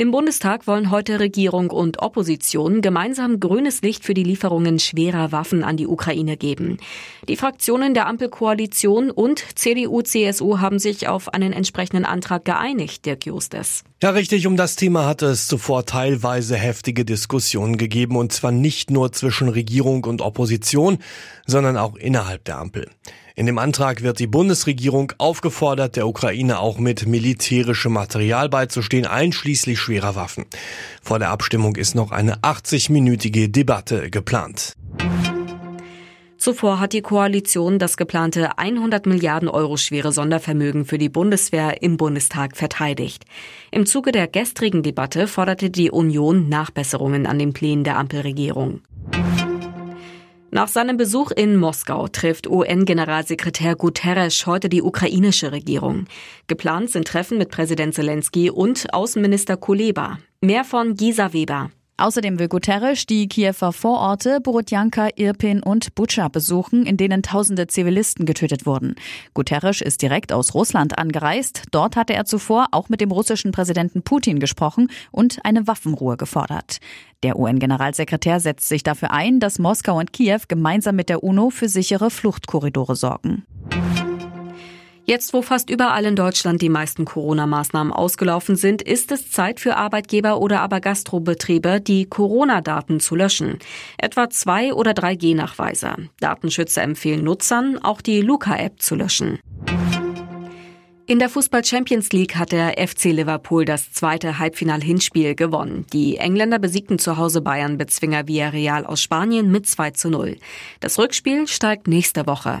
Im Bundestag wollen heute Regierung und Opposition gemeinsam grünes Licht für die Lieferungen schwerer Waffen an die Ukraine geben. Die Fraktionen der Ampelkoalition und CDU-CSU haben sich auf einen entsprechenden Antrag geeinigt, Dirk Justes. Ja, richtig. Um das Thema hatte es zuvor teilweise heftige Diskussionen gegeben, und zwar nicht nur zwischen Regierung und Opposition, sondern auch innerhalb der Ampel. In dem Antrag wird die Bundesregierung aufgefordert, der Ukraine auch mit militärischem Material beizustehen, einschließlich schwerer Waffen. Vor der Abstimmung ist noch eine 80-minütige Debatte geplant. Zuvor hat die Koalition das geplante 100 Milliarden Euro schwere Sondervermögen für die Bundeswehr im Bundestag verteidigt. Im Zuge der gestrigen Debatte forderte die Union Nachbesserungen an den Plänen der Ampelregierung. Nach seinem Besuch in Moskau trifft UN-Generalsekretär Guterres heute die ukrainische Regierung. Geplant sind Treffen mit Präsident Zelensky und Außenminister Kuleba. Mehr von Gisa Weber. Außerdem will Guterres die Kiewer Vororte Borodjanka, Irpin und Butscha besuchen, in denen tausende Zivilisten getötet wurden. Guterres ist direkt aus Russland angereist. Dort hatte er zuvor auch mit dem russischen Präsidenten Putin gesprochen und eine Waffenruhe gefordert. Der UN-Generalsekretär setzt sich dafür ein, dass Moskau und Kiew gemeinsam mit der UNO für sichere Fluchtkorridore sorgen. Jetzt, wo fast überall in Deutschland die meisten Corona-Maßnahmen ausgelaufen sind, ist es Zeit für Arbeitgeber oder aber Gastrobetriebe, die Corona-Daten zu löschen. Etwa zwei oder drei G-Nachweise. Datenschützer empfehlen Nutzern, auch die Luca-App zu löschen. In der Fußball Champions League hat der FC Liverpool das zweite Halbfinal-Hinspiel gewonnen. Die Engländer besiegten zu Hause Bayern-Bezwinger Villarreal aus Spanien mit 2 zu 0. Das Rückspiel steigt nächste Woche.